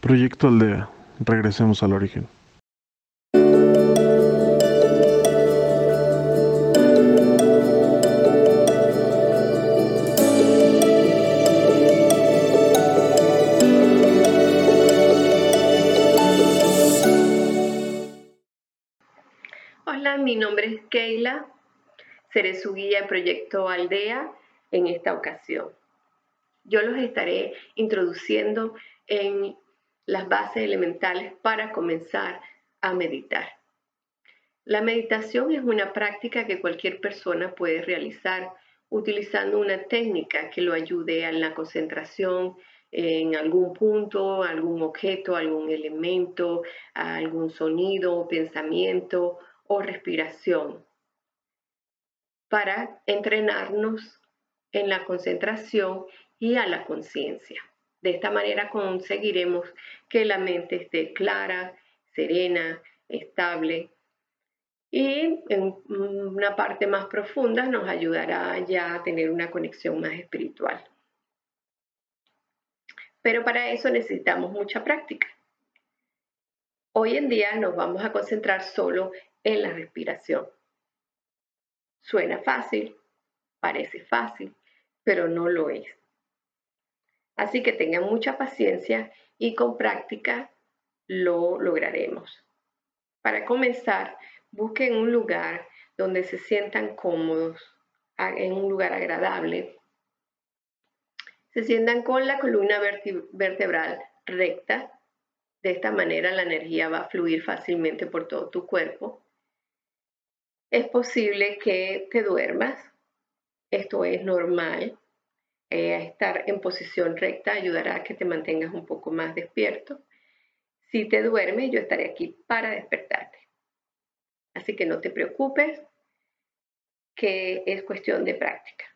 Proyecto Aldea. Regresemos al origen. Hola, mi nombre es Keila. Seré su guía en Proyecto Aldea en esta ocasión. Yo los estaré introduciendo en las bases elementales para comenzar a meditar. La meditación es una práctica que cualquier persona puede realizar utilizando una técnica que lo ayude a la concentración en algún punto, algún objeto, algún elemento, algún sonido, pensamiento o respiración para entrenarnos en la concentración y a la conciencia. De esta manera conseguiremos que la mente esté clara, serena, estable y en una parte más profunda nos ayudará ya a tener una conexión más espiritual. Pero para eso necesitamos mucha práctica. Hoy en día nos vamos a concentrar solo en la respiración. Suena fácil, parece fácil, pero no lo es. Así que tengan mucha paciencia y con práctica lo lograremos. Para comenzar, busquen un lugar donde se sientan cómodos, en un lugar agradable. Se sientan con la columna vertebral recta. De esta manera la energía va a fluir fácilmente por todo tu cuerpo. Es posible que te duermas. Esto es normal. Eh, estar en posición recta ayudará a que te mantengas un poco más despierto. Si te duermes, yo estaré aquí para despertarte. Así que no te preocupes, que es cuestión de práctica.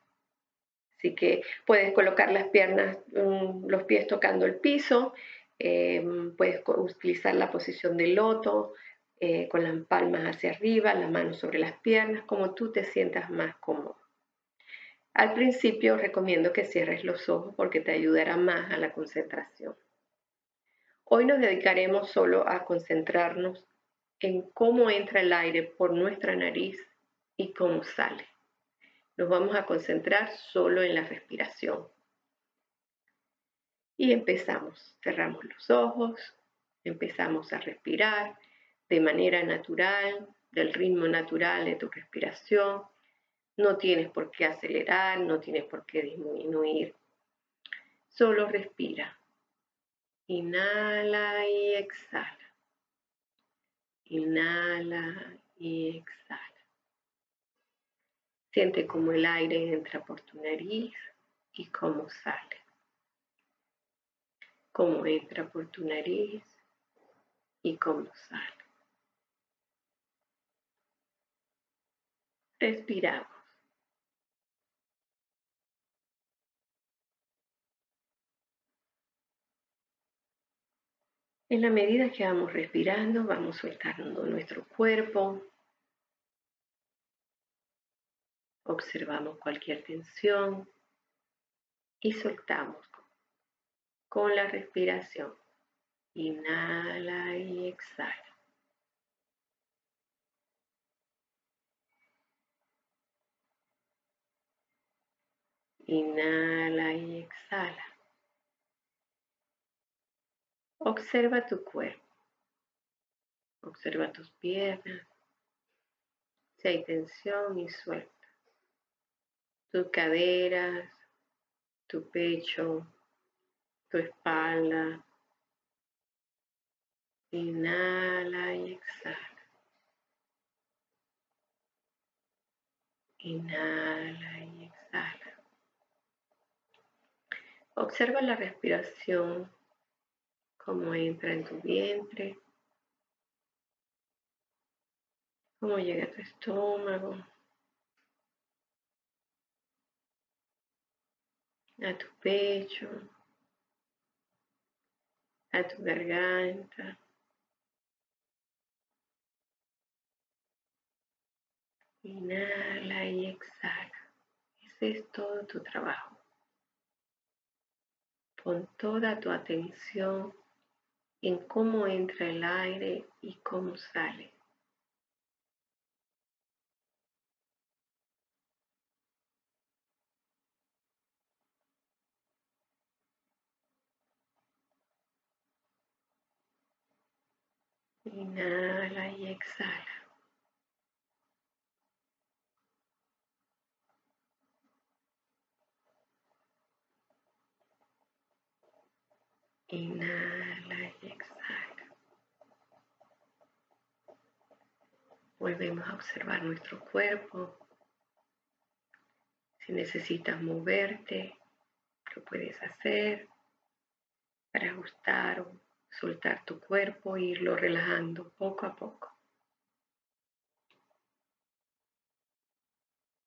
Así que puedes colocar las piernas, mm, los pies tocando el piso, em, puedes utilizar la posición de loto, eh, con las palmas hacia arriba, las manos sobre las piernas, como tú te sientas más cómodo. Al principio recomiendo que cierres los ojos porque te ayudará más a la concentración. Hoy nos dedicaremos solo a concentrarnos en cómo entra el aire por nuestra nariz y cómo sale. Nos vamos a concentrar solo en la respiración. Y empezamos. Cerramos los ojos, empezamos a respirar de manera natural, del ritmo natural de tu respiración no tienes por qué acelerar, no tienes por qué disminuir. Solo respira. Inhala y exhala. Inhala y exhala. Siente cómo el aire entra por tu nariz y cómo sale. Cómo entra por tu nariz y cómo sale. Respiramos. En la medida que vamos respirando, vamos soltando nuestro cuerpo. Observamos cualquier tensión y soltamos con la respiración. Inhala y exhala. Inhala y exhala. Observa tu cuerpo. Observa tus piernas. Si hay tensión y suelta. Tus caderas, tu pecho, tu espalda. Inhala y exhala. Inhala y exhala. Observa la respiración cómo entra en tu vientre, cómo llega a tu estómago, a tu pecho, a tu garganta. Inhala y exhala. Ese es todo tu trabajo. Pon toda tu atención en cómo entra el aire y cómo sale. Inhala y exhala. Inhala y exhala. Volvemos a observar nuestro cuerpo. Si necesitas moverte, lo puedes hacer para ajustar o soltar tu cuerpo e irlo relajando poco a poco.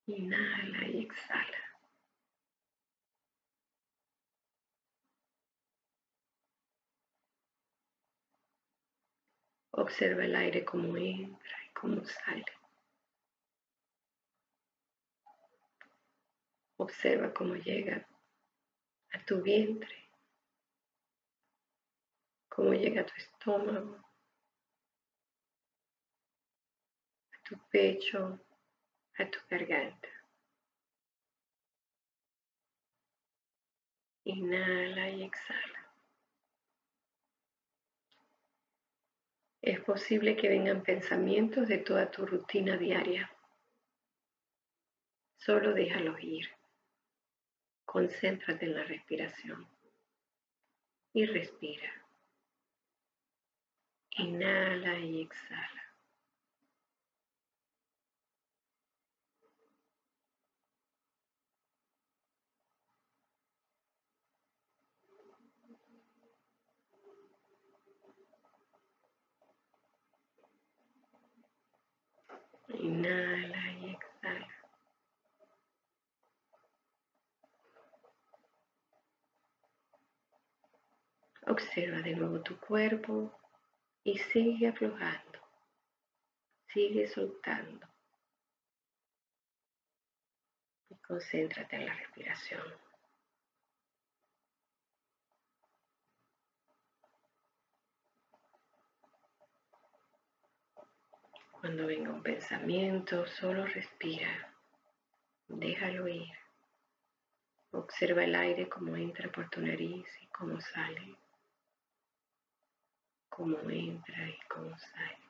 Inhala y exhala. Observa el aire como entra sale. Observa cómo llega a tu vientre, cómo llega a tu estómago, a tu pecho, a tu garganta. Inhala y exhala. Es posible que vengan pensamientos de toda tu rutina diaria. Solo déjalos ir. Concéntrate en la respiración y respira. Inhala y exhala. Inhala y exhala. Observa de nuevo tu cuerpo y sigue aflojando. Sigue soltando. Y concéntrate en la respiración. Cuando venga un pensamiento, solo respira, déjalo ir. Observa el aire como entra por tu nariz y cómo sale, cómo entra y cómo sale.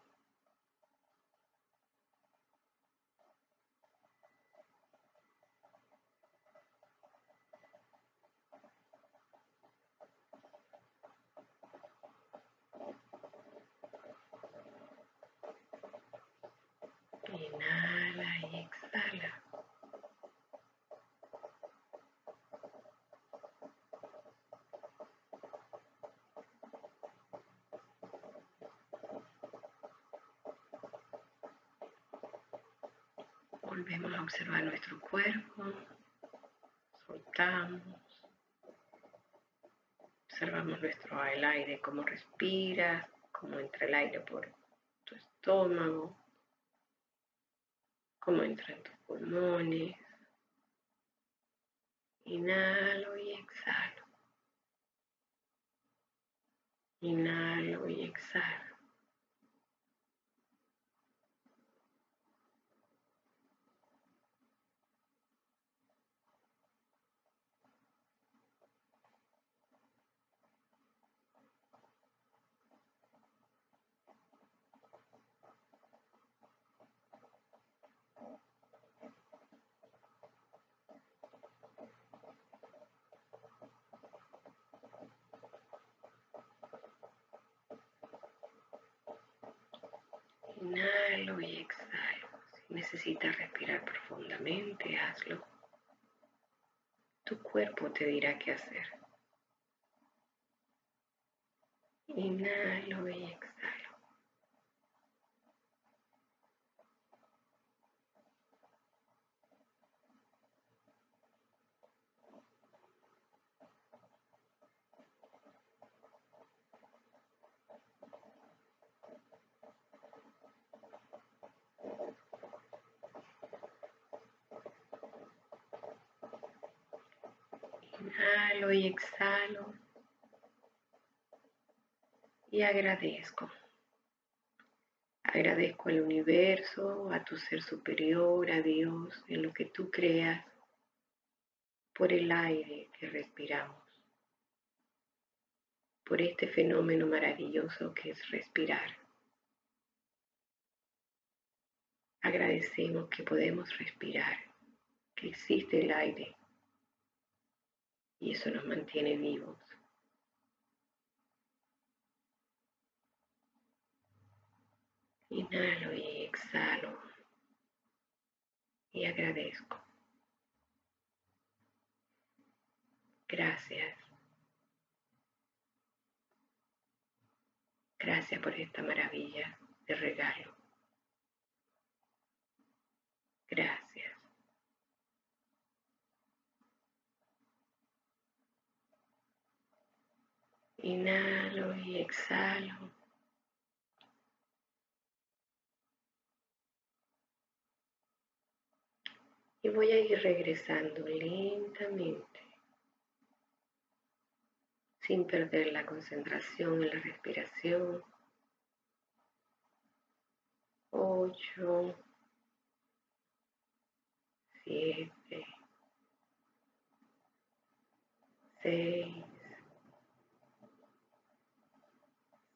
Inhala y exhala. Volvemos a observar nuestro cuerpo. Soltamos. Observamos nuestro el aire, cómo respira, cómo entra el aire por tu estómago, cómo entra en tus pulmones. Inhalo y exhalo. Inhalo y exhalo. Inhalo y exhalo. Si necesitas respirar profundamente, hazlo. Tu cuerpo te dirá qué hacer. Inhalo y exhalo. Inhalo y exhalo. y agradezco. Agradezco al universo, a tu ser superior, a Dios, en lo que tú creas, por el aire que respiramos, por este fenómeno maravilloso que es respirar. Agradecemos que podemos respirar, que existe el aire y eso nos mantiene vivos. Inhalo y exhalo y agradezco. Gracias. Gracias por esta maravilla de regalo. Gracias. Inhalo y exhalo. Y voy a ir regresando lentamente, sin perder la concentración en la respiración. Ocho, siete, seis,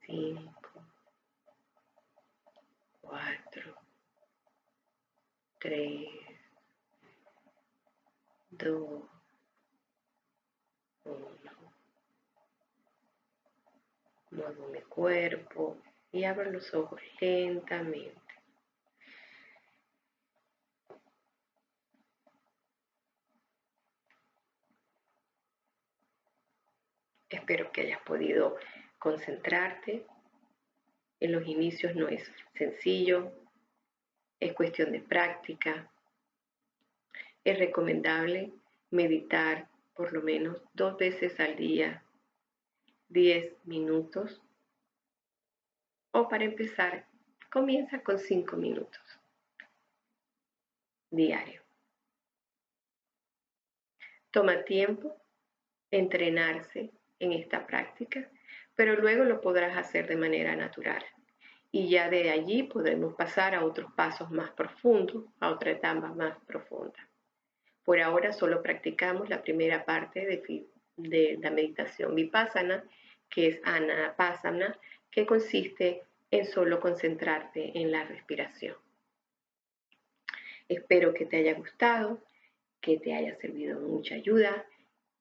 cinco, cuatro, tres, dos, uno. Muevo mi cuerpo y abro los ojos lentamente. Espero que hayas podido concentrarte. En los inicios no es sencillo, es cuestión de práctica. Es recomendable meditar por lo menos dos veces al día, 10 minutos. O para empezar, comienza con 5 minutos diario. Toma tiempo entrenarse en esta práctica, pero luego lo podrás hacer de manera natural. Y ya de allí podremos pasar a otros pasos más profundos, a otra etapa más profunda. Por ahora solo practicamos la primera parte de, la meditación vipassana, que es anapassana, que consiste en solo concentrarte en la respiración. Espero que te haya gustado, que te haya servido mucha ayuda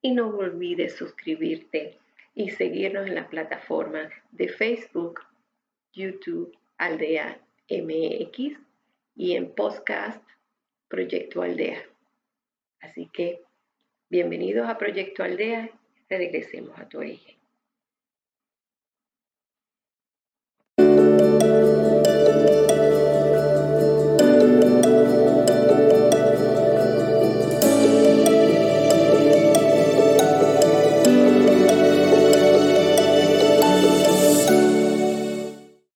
y no olvides suscribirte y seguirnos en la plataforma de Facebook, YouTube, Aldea MX y en podcast Proyecto Aldea. Así que bienvenidos a Proyecto Aldea, regresemos a tu origen.